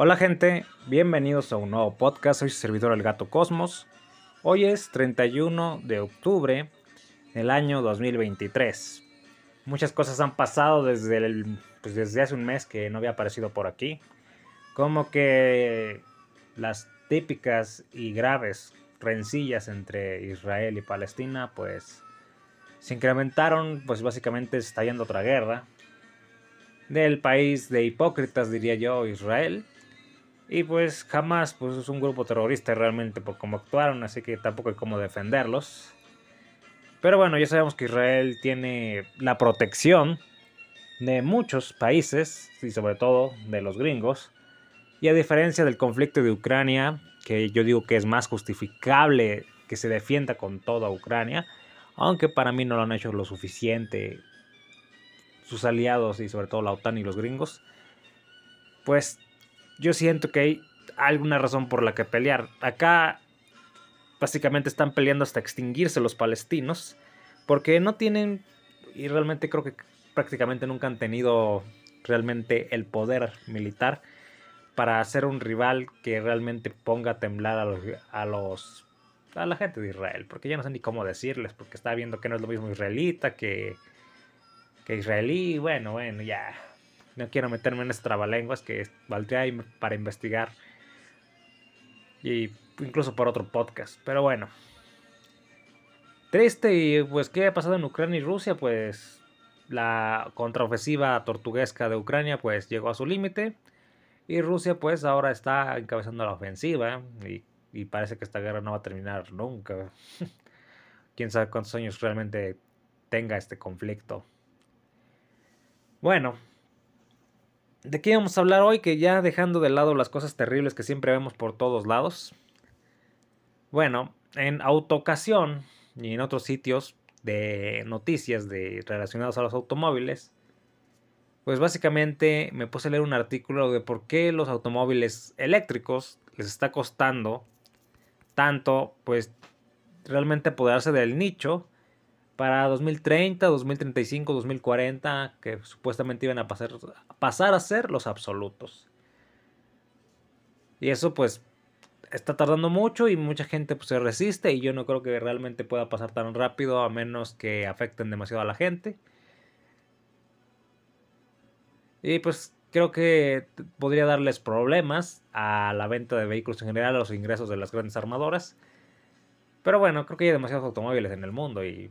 Hola gente, bienvenidos a un nuevo podcast, soy su servidor El Gato Cosmos. Hoy es 31 de octubre del año 2023. Muchas cosas han pasado desde, el, pues desde hace un mes que no había aparecido por aquí. Como que las típicas y graves rencillas entre Israel y Palestina pues se incrementaron, pues básicamente está yendo otra guerra del país de hipócritas diría yo, Israel y pues jamás pues es un grupo terrorista realmente por cómo actuaron, así que tampoco hay cómo defenderlos. Pero bueno, ya sabemos que Israel tiene la protección de muchos países y sobre todo de los gringos. Y a diferencia del conflicto de Ucrania, que yo digo que es más justificable que se defienda con toda Ucrania, aunque para mí no lo han hecho lo suficiente sus aliados y sobre todo la OTAN y los gringos, pues yo siento que hay alguna razón por la que pelear. Acá básicamente están peleando hasta extinguirse los palestinos, porque no tienen, y realmente creo que prácticamente nunca han tenido realmente el poder militar para hacer un rival que realmente ponga a temblar a los, a la gente de Israel, porque ya no sé ni cómo decirles, porque está viendo que no es lo mismo israelita que, que israelí, bueno, bueno, ya, no quiero meterme en estas trabalenguas que valdría para investigar. Y incluso por otro podcast. Pero bueno. Triste y pues qué ha pasado en Ucrania y Rusia, pues la contraofensiva tortuguesca de Ucrania pues llegó a su límite y Rusia pues ahora está encabezando la ofensiva y, y, parece que esta guerra no va a terminar nunca. Quién sabe cuántos años realmente tenga este conflicto. Bueno, ¿De qué vamos a hablar hoy? Que ya dejando de lado las cosas terribles que siempre vemos por todos lados. Bueno, en Autocasión y en otros sitios de noticias de, relacionados a los automóviles, pues básicamente me puse a leer un artículo de por qué los automóviles eléctricos les está costando tanto, pues realmente apoderarse del nicho para 2030, 2035, 2040, que supuestamente iban a pasar, pasar a ser los absolutos. Y eso pues está tardando mucho y mucha gente pues, se resiste y yo no creo que realmente pueda pasar tan rápido a menos que afecten demasiado a la gente. Y pues creo que podría darles problemas a la venta de vehículos en general, a los ingresos de las grandes armadoras. Pero bueno, creo que hay demasiados automóviles en el mundo y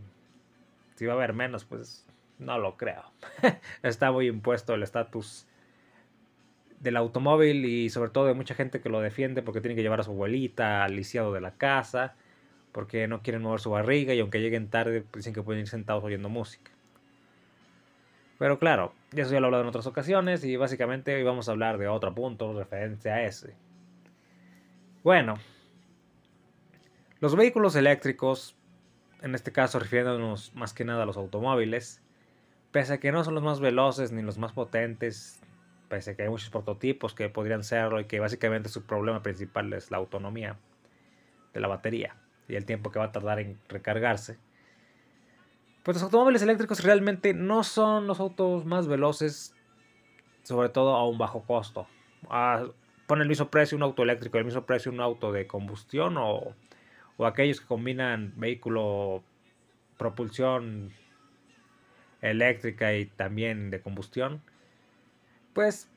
si va a haber menos, pues no lo creo. Está muy impuesto el estatus del automóvil y sobre todo de mucha gente que lo defiende porque tiene que llevar a su abuelita al lisiado de la casa, porque no quieren mover su barriga y aunque lleguen tarde pues dicen que pueden ir sentados oyendo música. Pero claro, eso ya lo he hablado en otras ocasiones y básicamente hoy vamos a hablar de otro punto referente a ese. Bueno, los vehículos eléctricos en este caso refiriéndonos más que nada a los automóviles, pese a que no son los más veloces ni los más potentes, pese a que hay muchos prototipos que podrían serlo y que básicamente su problema principal es la autonomía de la batería y el tiempo que va a tardar en recargarse. Pues los automóviles eléctricos realmente no son los autos más veloces, sobre todo a un bajo costo. Pone el mismo precio un auto eléctrico, el mismo precio un auto de combustión o aquellos que combinan vehículo propulsión eléctrica y también de combustión, pues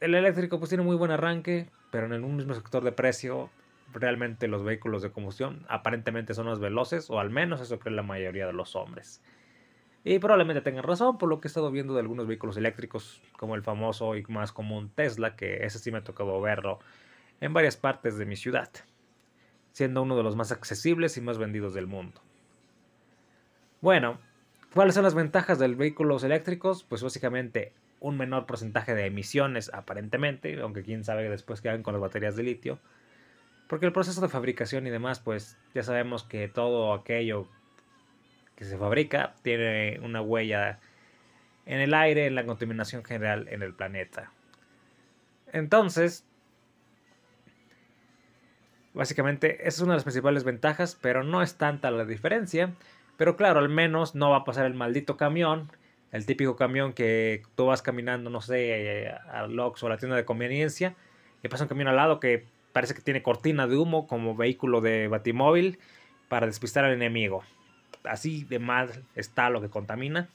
el eléctrico pues tiene muy buen arranque, pero en un mismo sector de precio realmente los vehículos de combustión aparentemente son más veloces, o al menos eso cree la mayoría de los hombres. Y probablemente tengan razón por lo que he estado viendo de algunos vehículos eléctricos, como el famoso y más común Tesla, que ese sí me ha tocado verlo en varias partes de mi ciudad siendo uno de los más accesibles y más vendidos del mundo. Bueno, ¿cuáles son las ventajas de los vehículos eléctricos? Pues básicamente un menor porcentaje de emisiones aparentemente, aunque quién sabe después qué hagan con las baterías de litio. Porque el proceso de fabricación y demás, pues ya sabemos que todo aquello que se fabrica tiene una huella en el aire, en la contaminación general en el planeta. Entonces, Básicamente, esa es una de las principales ventajas, pero no es tanta la diferencia. Pero claro, al menos no va a pasar el maldito camión, el típico camión que tú vas caminando, no sé, al Ox o a la tienda de conveniencia, y pasa un camión al lado que parece que tiene cortina de humo como vehículo de batimóvil para despistar al enemigo. Así de mal está lo que contamina.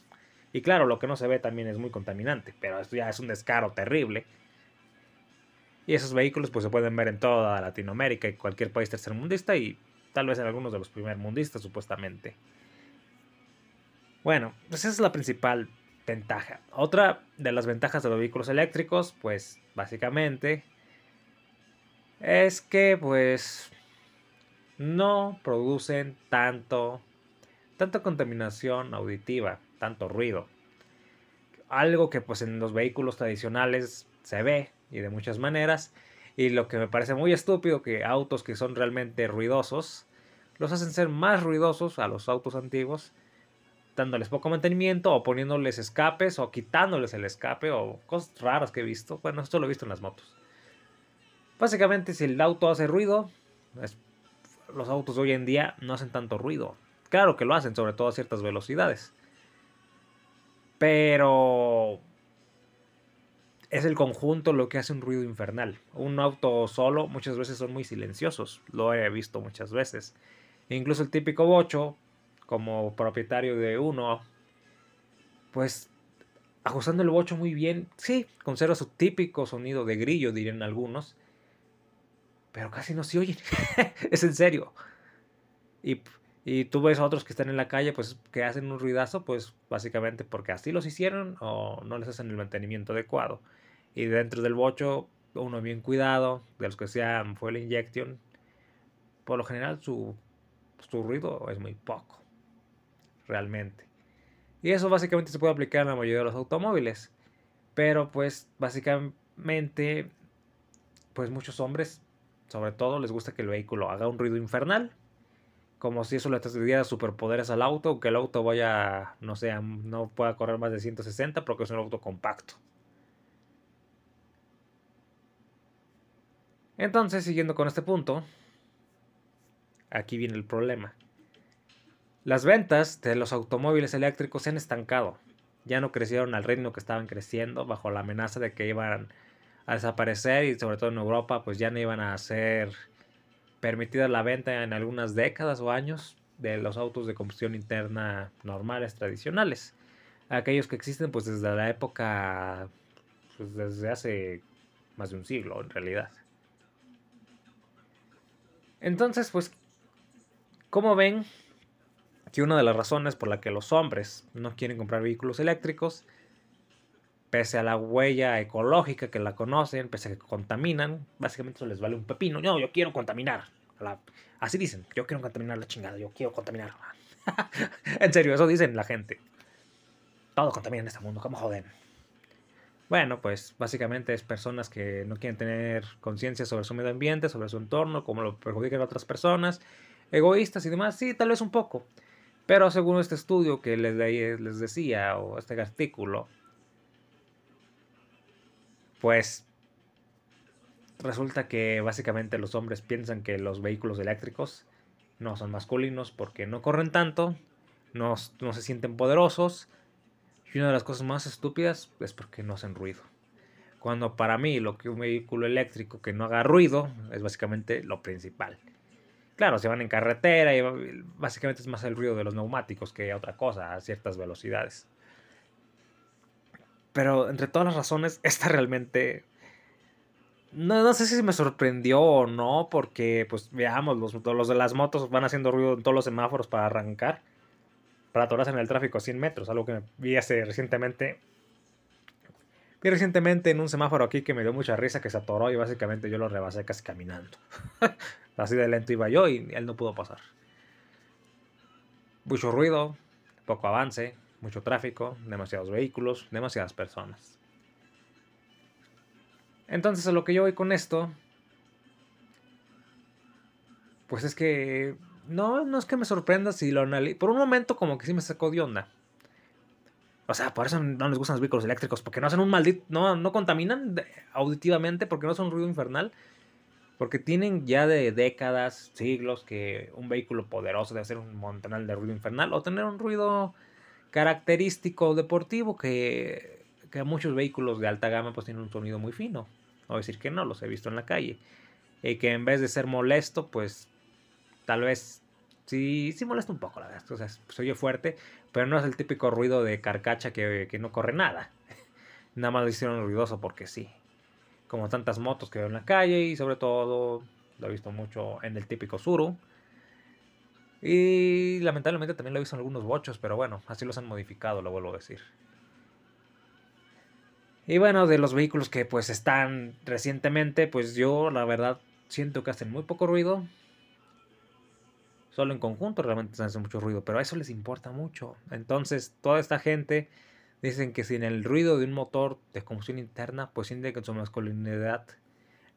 Y claro, lo que no se ve también es muy contaminante, pero esto ya es un descaro terrible. Y esos vehículos pues se pueden ver en toda Latinoamérica y cualquier país tercermundista y tal vez en algunos de los primermundistas supuestamente. Bueno, pues esa es la principal ventaja. Otra de las ventajas de los vehículos eléctricos, pues básicamente es que pues no producen tanto tanta contaminación auditiva, tanto ruido. Algo que pues en los vehículos tradicionales se ve y de muchas maneras y lo que me parece muy estúpido que autos que son realmente ruidosos los hacen ser más ruidosos a los autos antiguos dándoles poco mantenimiento o poniéndoles escapes o quitándoles el escape o cosas raras que he visto. Bueno, esto lo he visto en las motos. Básicamente, si el auto hace ruido, los autos de hoy en día no hacen tanto ruido. Claro que lo hacen, sobre todo a ciertas velocidades. Pero es el conjunto lo que hace un ruido infernal. Un auto solo muchas veces son muy silenciosos. Lo he visto muchas veces. E incluso el típico bocho como propietario de uno, pues ajustando el bocho muy bien, sí, conserva su típico sonido de grillo, dirían algunos, pero casi no se oyen, es en serio. Y, tú ves a otros que están en la calle, pues que hacen un ruidazo, pues básicamente porque así los hicieron o no les hacen el mantenimiento adecuado. Y dentro del bocho, uno bien cuidado, de los que sean fue la inyección, por lo general su, su ruido es muy poco realmente. Y eso básicamente se puede aplicar en la mayoría de los automóviles. Pero pues básicamente, pues muchos hombres, sobre todo, les gusta que el vehículo haga un ruido infernal. Como si eso le diera superpoderes al auto, que el auto vaya, no sé, no pueda correr más de 160 porque es un auto compacto. Entonces, siguiendo con este punto, aquí viene el problema. Las ventas de los automóviles eléctricos se han estancado. Ya no crecieron al ritmo que estaban creciendo bajo la amenaza de que iban a desaparecer y sobre todo en Europa pues ya no iban a ser permitida la venta en algunas décadas o años de los autos de combustión interna normales tradicionales. Aquellos que existen pues desde la época pues desde hace más de un siglo en realidad. Entonces pues como ven que una de las razones por la que los hombres no quieren comprar vehículos eléctricos, pese a la huella ecológica que la conocen, pese a que contaminan, básicamente eso les vale un pepino. No, yo quiero contaminar. Así dicen, yo quiero contaminar la chingada, yo quiero contaminar. en serio, eso dicen la gente. Todo contamina en este mundo, ¿cómo joden? Bueno, pues básicamente es personas que no quieren tener conciencia sobre su medio ambiente, sobre su entorno, cómo lo perjudican a otras personas, egoístas y demás. Sí, tal vez un poco. Pero según este estudio que les, les decía, o este artículo, pues resulta que básicamente los hombres piensan que los vehículos eléctricos no son masculinos porque no corren tanto, no, no, se sienten poderosos y una de las cosas más estúpidas es porque no hacen ruido. Cuando para mí lo que un vehículo eléctrico que no haga ruido es básicamente lo principal. Claro, se van en carretera y básicamente es más el ruido de los neumáticos que otra cosa a ciertas velocidades. Pero entre todas las razones, esta realmente... No, no sé si me sorprendió o no, porque pues veamos, los, los de las motos van haciendo ruido en todos los semáforos para arrancar, para atorarse en el tráfico a 100 metros, algo que vi hace recientemente. Vi recientemente en un semáforo aquí que me dio mucha risa que se atoró y básicamente yo lo rebasé casi caminando. Así de lento iba yo y él no pudo pasar. Mucho ruido, poco avance, mucho tráfico, demasiados vehículos, demasiadas personas. Entonces a lo que yo voy con esto, pues es que no, no es que me sorprenda si lo analizo. Por un momento como que sí me sacó de onda. O sea, por eso no les gustan los vehículos eléctricos, porque no hacen un maldito, no, no contaminan auditivamente, porque no son un ruido infernal. Porque tienen ya de décadas, siglos, que un vehículo poderoso debe ser un montonal de ruido infernal o tener un ruido característico deportivo que, que muchos vehículos de alta gama pues tienen un sonido muy fino. No decir que no, los he visto en la calle. Y que en vez de ser molesto, pues tal vez sí, sí molesta un poco, la verdad. O sea, se oye fuerte, pero no es el típico ruido de carcacha que, que no corre nada. Nada más lo hicieron ruidoso porque sí. Como tantas motos que veo en la calle y sobre todo lo he visto mucho en el típico Suru. Y lamentablemente también lo he visto en algunos bochos, pero bueno, así los han modificado, lo vuelvo a decir. Y bueno, de los vehículos que pues están recientemente, pues yo la verdad siento que hacen muy poco ruido. Solo en conjunto realmente hacen mucho ruido, pero a eso les importa mucho. Entonces, toda esta gente dicen que sin el ruido de un motor de combustión interna, pues siente que su masculinidad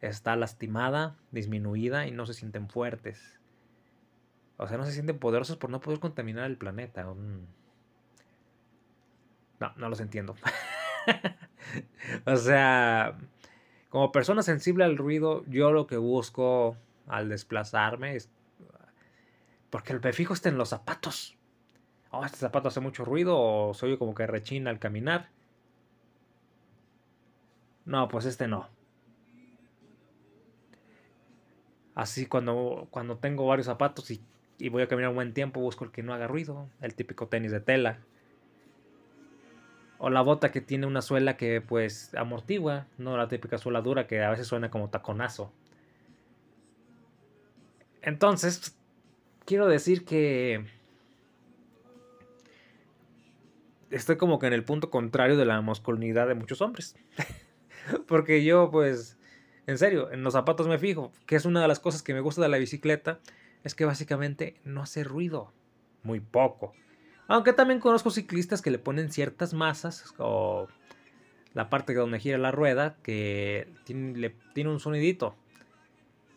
está lastimada, disminuida y no se sienten fuertes. O sea, no se sienten poderosos por no poder contaminar el planeta. No, no los entiendo. o sea, como persona sensible al ruido, yo lo que busco al desplazarme es... Porque el prefijo está en los zapatos. Oh, este zapato hace mucho ruido o soy como que rechina al caminar. No, pues este no. Así cuando, cuando tengo varios zapatos y, y, voy a caminar un buen tiempo, busco el que no haga ruido. El típico tenis de tela. O la bota que tiene una suela que pues amortigua, no la típica suela dura que a veces suena como taconazo. Entonces, quiero decir que estoy como que en el punto contrario de la masculinidad de muchos hombres. Porque yo pues en serio, en los zapatos me fijo, que es una de las cosas que me gusta de la bicicleta, es que básicamente no hace ruido, muy poco. Aunque también conozco ciclistas que le ponen ciertas masas o la parte donde gira la rueda que tiene, le, tiene un sonidito.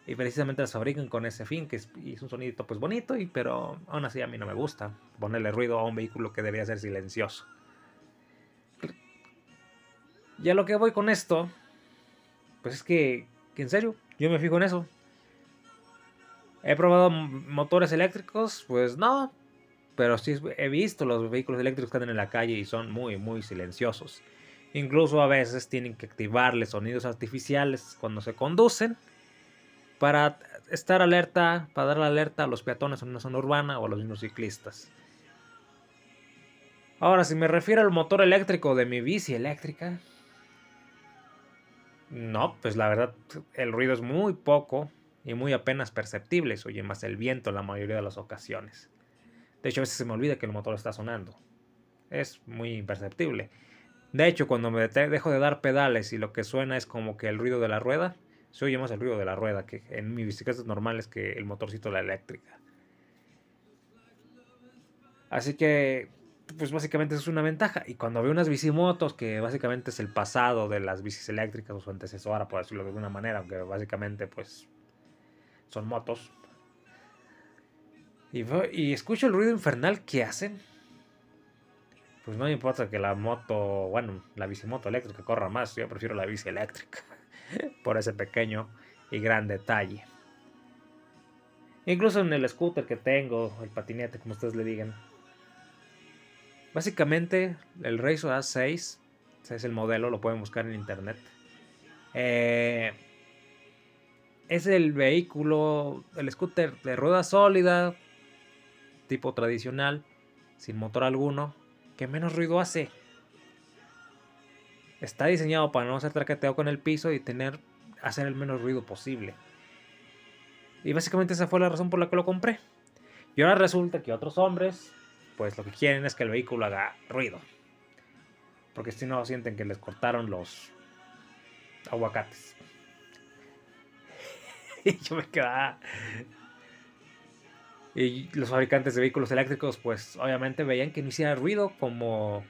Y precisamente las fabrican con ese fin, que es, un sonidito pues bonito, y, pero aún así a mí no me gusta ponerle ruido a un vehículo que debería ser silencioso. Ya lo que voy con esto pues es que, en serio, yo me fijo en eso. ¿He probado motores eléctricos? Pues no. Pero sí he visto los vehículos eléctricos que andan en la calle y son muy, muy silenciosos. Incluso a veces tienen que activarles sonidos artificiales cuando se conducen para estar alerta, para dar la alerta a los peatones en una zona urbana o a los mismos ciclistas. Ahora, si me refiero al motor eléctrico de mi bici eléctrica, no, pues la verdad el ruido es muy poco y muy apenas perceptible. Se oye más el viento en la mayoría de las ocasiones. De hecho, a veces se me olvida que el motor está sonando. Es muy imperceptible. De hecho, cuando me dejo de dar pedales y lo que suena es como que el ruido de la rueda, se oye más el ruido de la rueda que en mi bicicleta normal es que el motorcito la eléctrica. Así que pues básicamente es una ventaja. Y cuando veo unas bicimotos, que básicamente es el pasado de las bicis eléctricas o su antecesora, por decirlo de alguna manera, aunque básicamente pues son motos. Y, y escucho el ruido infernal que hacen. Pues no me importa que la moto, bueno, la bicimoto eléctrica corra más, yo prefiero la bici eléctrica. por ese pequeño y gran detalle. Incluso en el scooter que tengo, el patinete, como ustedes le digan, Básicamente, el Razor A6, ese es el modelo, lo pueden buscar en internet. Eh, es el vehículo, el scooter de rueda sólida, tipo tradicional, sin motor alguno, que menos ruido hace. Está diseñado para no ser traqueteado con el piso y tener, hacer el menos ruido posible. Y básicamente esa fue la razón por la que lo compré. Y ahora resulta que otros hombres pues lo que quieren es que el vehículo haga ruido. Porque si no sienten que les cortaron los aguacates. y yo me quedaba... Y los fabricantes de vehículos eléctricos pues obviamente veían que no hiciera ruido como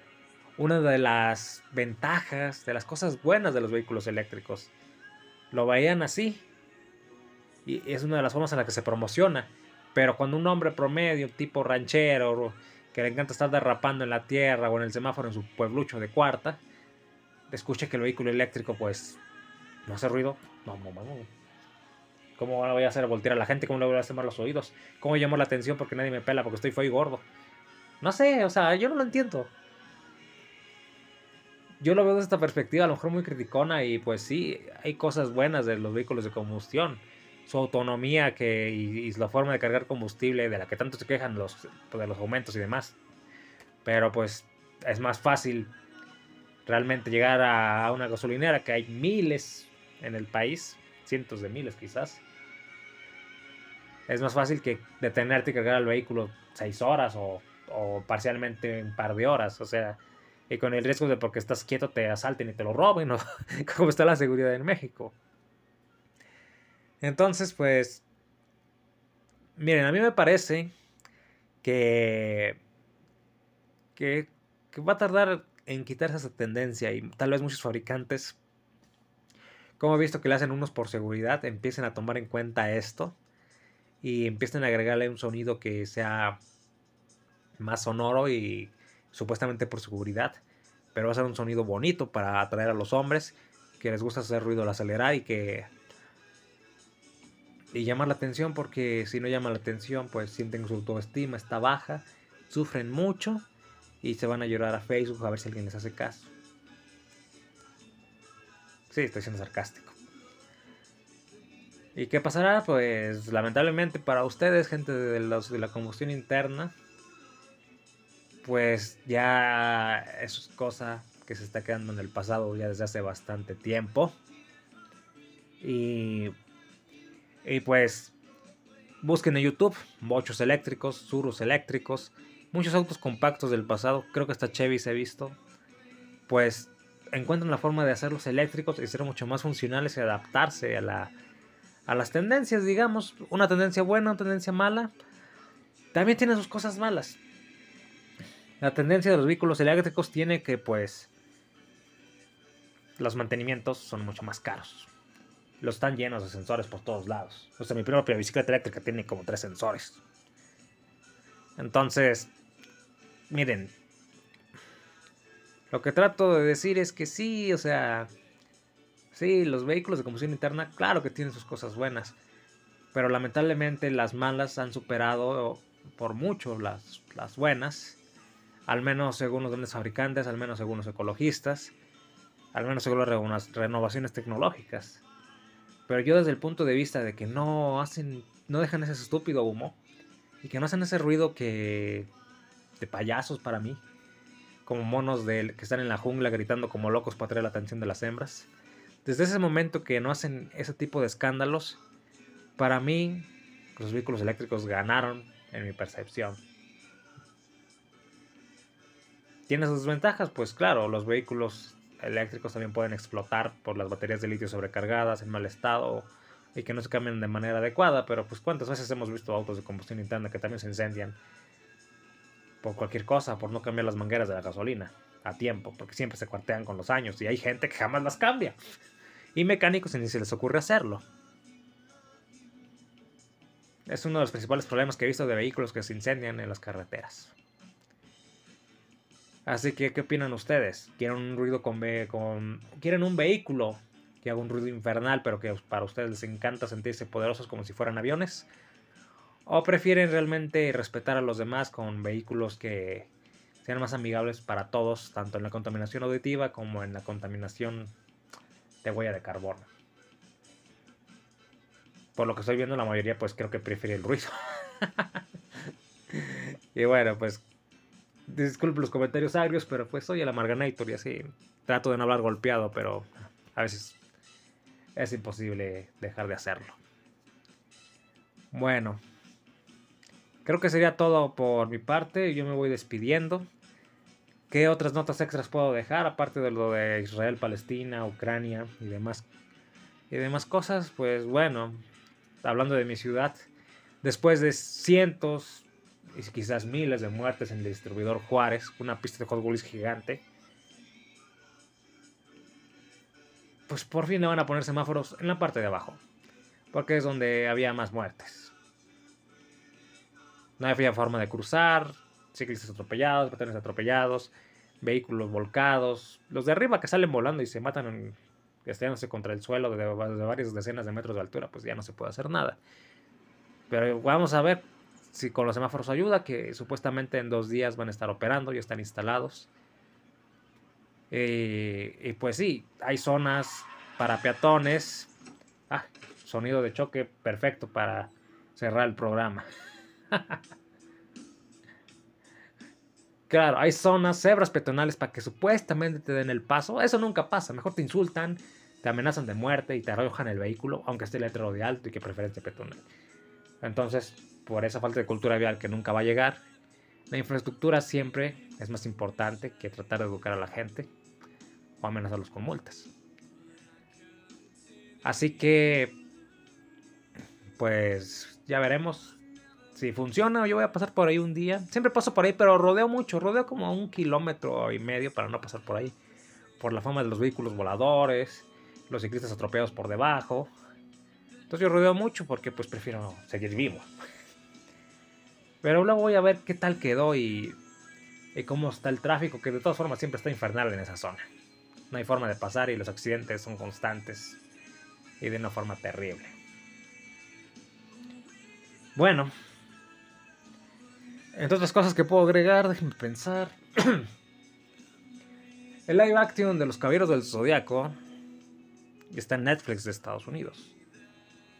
una de las ventajas, de las cosas buenas de los vehículos eléctricos. Lo veían así. Y es una de las formas en las que se promociona. Pero cuando un hombre promedio, tipo ranchero, que le encanta estar derrapando en la tierra o en el semáforo en su pueblucho de cuarta, escuche que el vehículo eléctrico pues no hace ruido, no, no, no. ¿Cómo voy a hacer voltear a la gente? ¿Cómo le voy a hacer mal los oídos? ¿Cómo llamo la atención porque nadie me pela porque estoy feo y gordo? No sé, o sea, yo no lo entiendo. Yo lo veo desde esta perspectiva, a lo mejor muy criticona, y pues sí, hay cosas buenas de los vehículos de combustión. Su autonomía que, y, la forma de cargar combustible, de la que tanto se quejan los, pues, de los aumentos y demás. Pero pues es más fácil realmente llegar a una gasolinera que hay miles en el país, cientos de miles quizás. Es más fácil que detenerte y cargar el vehículo seis horas o, o parcialmente un par de horas. O sea, y con el riesgo de porque estás quieto te asalten y te lo roben, ¿no? Como está la seguridad en México. Entonces, pues, miren, a mí me parece que, que, que va a tardar en quitarse esa tendencia y tal vez muchos fabricantes, como he visto que le hacen unos por seguridad, empiecen a tomar en cuenta esto y empiecen a agregarle un sonido que sea más sonoro y supuestamente por seguridad, pero va a ser un sonido bonito para atraer a los hombres que les gusta hacer ruido al acelerar y que y llamar la atención porque si no llama la atención pues sienten que su autoestima está baja, sufren mucho y se van a llorar a Facebook a ver si alguien les hace caso. Sí, estoy siendo sarcástico. ¿Y qué pasará? Pues lamentablemente para ustedes, gente de, los, de la combustión interna, pues ya es cosa que se está quedando en el pasado ya desde hace bastante tiempo. Y, y pues busquen en YouTube bochos eléctricos, surus eléctricos, muchos autos compactos del pasado, creo que hasta Chevy se ha visto, pues encuentran la forma de hacerlos eléctricos y ser mucho más funcionales y adaptarse a, la, a las tendencias, digamos, una tendencia buena, una tendencia mala. También tiene sus cosas malas. La tendencia de los vehículos eléctricos tiene que pues los mantenimientos son mucho más caros. Los están llenos de sensores por todos lados. O sea, mi propia bicicleta eléctrica tiene como tres sensores. Entonces, miren, lo que trato de decir es que sí, o sea, sí, los vehículos de combustión interna, claro que tienen sus cosas buenas, pero lamentablemente las malas han superado por mucho las, las buenas al menos según los grandes fabricantes, al menos según los ecologistas, al menos según las renovaciones tecnológicas. Pero yo desde el punto de vista de que no hacen, no dejan ese estúpido humo y que no hacen ese ruido que de payasos para mí, como monos de, que están en la jungla gritando como locos para atraer la atención de las hembras. Desde ese momento que no hacen ese tipo de escándalos, para mí los vehículos eléctricos ganaron en mi percepción. ¿Tiene sus desventajas? Pues claro, los vehículos eléctricos también pueden explotar por las baterías de litio sobrecargadas, en mal estado y que no se cambien de manera adecuada, pero pues cuántas veces hemos visto autos de combustión interna que también se incendian por cualquier cosa, por no cambiar las mangueras de la gasolina a tiempo, porque siempre se cuartean con los años y hay gente que jamás las cambia. Y mecánicos ni se les ocurre hacerlo. Es uno de los principales problemas que he visto de vehículos que se incendian en las carreteras. Así que, ¿qué opinan ustedes? ¿Quieren un ruido con, con... ¿Quieren un vehículo que haga un ruido infernal, pero que para ustedes les encanta sentirse poderosos como si fueran aviones? ¿O prefieren realmente respetar a los demás con vehículos que sean más amigables para todos, tanto en la contaminación auditiva como en la contaminación de huella de carbono? Por lo que estoy viendo, la mayoría pues creo que prefiere el ruido. y bueno, pues Disculpe los comentarios agrios, pero pues soy el Amarganator y así trato de no hablar golpeado, pero a veces es imposible dejar de hacerlo. Bueno, creo que sería todo por mi parte. Yo me voy despidiendo. ¿Qué otras notas extras puedo dejar? Aparte de lo de Israel, Palestina, Ucrania y demás, y demás cosas. Pues bueno, hablando de mi ciudad, después de cientos, y quizás miles de muertes en el distribuidor Juárez, una pista de Hot Wheels gigante. Pues por fin le van a poner semáforos en la parte de abajo, porque es donde había más muertes. No había forma de cruzar, ciclistas atropellados, patrones atropellados, vehículos volcados, los de arriba que salen volando y se matan estrellándose contra el suelo de, de varias decenas de metros de altura, pues ya no se puede hacer nada. Pero vamos a ver si con los semáforos ayuda, que supuestamente en dos días van a estar operando, y están instalados. Eh, y pues sí, hay zonas para peatones. Ah, sonido de choque perfecto para cerrar el programa. claro, hay zonas, cebras peatonales para que supuestamente te den el paso. Eso nunca pasa. Mejor te insultan, te amenazan de muerte y te arrojan el vehículo, aunque esté letrero de alto y que preferencia peatonal. Entonces, por esa falta de cultura vial que nunca va a llegar, la infraestructura siempre es más importante que tratar de educar a la gente o amenazarlos con multas. Así que, pues ya veremos si funciona. Yo voy a pasar por ahí un día. Siempre paso por ahí, pero rodeo mucho. Rodeo como un kilómetro y medio para no pasar por ahí. Por la fama de los vehículos voladores, los ciclistas atropellados por debajo. Entonces yo rodeo mucho porque pues prefiero seguir vivo. Pero luego voy a ver qué tal quedó y, y cómo está el tráfico, que de todas formas siempre está infernal en esa zona. No hay forma de pasar y los accidentes son constantes y de una forma terrible. Bueno, entre otras cosas que puedo agregar, déjenme pensar. El live action de los Caballeros del Zodiaco está en Netflix de Estados Unidos.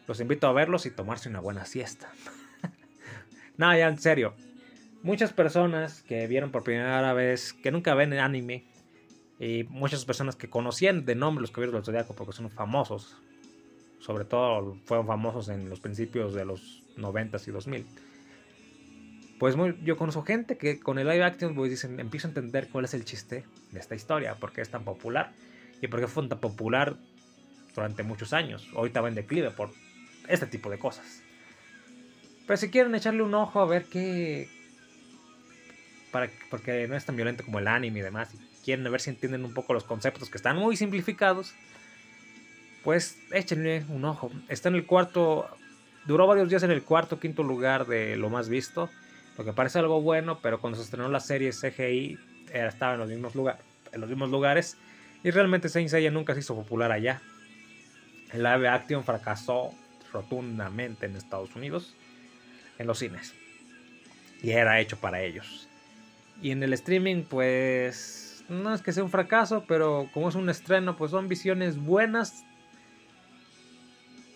Los invito a verlos y tomarse una buena siesta. No, ya en serio. Muchas personas que vieron por primera vez, que nunca ven anime, y muchas personas que conocían de nombre los Caballeros del Zodiaco porque son famosos. Sobre todo fueron famosos en los principios de los 90 y 2000. Pues yo conozco gente que con el live action pues dicen, empiezo a entender cuál es el chiste de esta historia, por qué es tan popular y por qué fue tan popular durante muchos años. Ahorita va en declive por este tipo de cosas. Pero si quieren echarle un ojo a ver qué... Para, porque no es tan violento como el anime y demás quieren ver si entienden un poco los conceptos que están muy simplificados, pues échenle un ojo. Está en el cuarto, duró varios días en el cuarto, quinto lugar de lo más visto, lo que parece algo bueno, pero cuando se estrenó la serie CGI estaba en los mismos, lugar, en los mismos lugares y realmente Saint nunca se hizo popular allá. El live action fracasó rotundamente en Estados Unidos, en los cines. Y era hecho para ellos. Y en el streaming, pues no es que sea un fracaso, pero como es un estreno, pues son visiones buenas.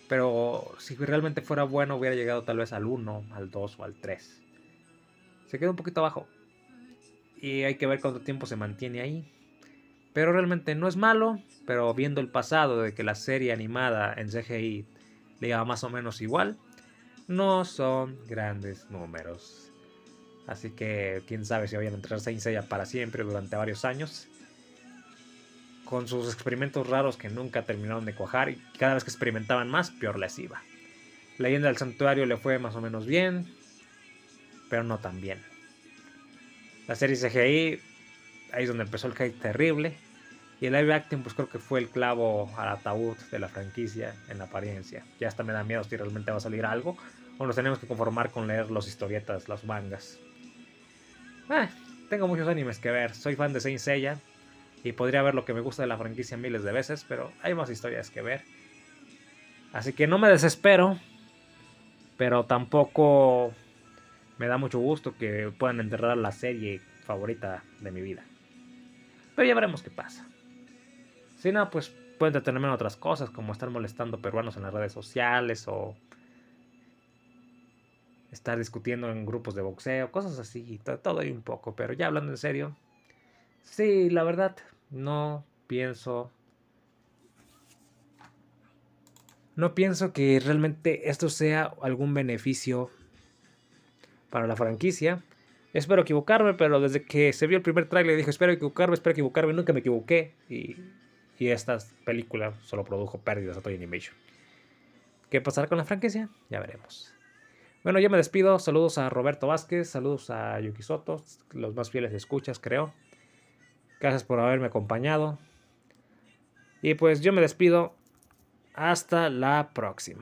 Pero si realmente fuera bueno, hubiera llegado tal vez al 1, al 2 o al 3. Se queda un poquito abajo. Y hay que ver cuánto tiempo se mantiene ahí. Pero realmente no es malo, pero viendo el pasado de que la serie animada en CGI le iba más o menos igual, no son grandes números. Así que quién sabe si vayan a entrar Saint Seiya para siempre durante varios años. Con sus experimentos raros que nunca terminaron de cuajar y cada vez que experimentaban más, peor les iba. Leyenda del Santuario le fue más o menos bien, pero no tan bien. La serie CGI, ahí es donde empezó el hate terrible. Y el live acting, pues creo que fue el clavo al ataúd de la franquicia en la apariencia. Ya hasta me da miedo si realmente va a salir algo. O nos tenemos que conformar con leer los historietas, las mangas. Ah, tengo muchos animes que ver. Soy fan de Saint Seiya. Y podría ver lo que me gusta de la franquicia miles de veces. Pero hay más historias que ver. Así que no me desespero. Pero tampoco me da mucho gusto que puedan enterrar la serie favorita de mi vida. Pero ya veremos qué pasa. Si no, pues pueden detenerme en otras cosas, como estar molestando peruanos en las redes sociales o estar discutiendo en grupos de boxeo, cosas así, todo hay un poco, pero ya hablando en serio, sí, la verdad, no pienso... No pienso que realmente esto sea algún beneficio para la franquicia. Espero equivocarme, pero desde que se vio el primer trailer dije, espero equivocarme, espero equivocarme, nunca me equivoqué. Y, y esta película solo produjo pérdidas a Toy Animation. ¿Qué pasará con la franquicia? Ya veremos. Bueno, yo me despido. Saludos a Roberto Vázquez, saludos a Yuki Soto, los más fieles escuchas, creo. Gracias por haberme acompañado. Y pues yo me despido. Hasta la próxima.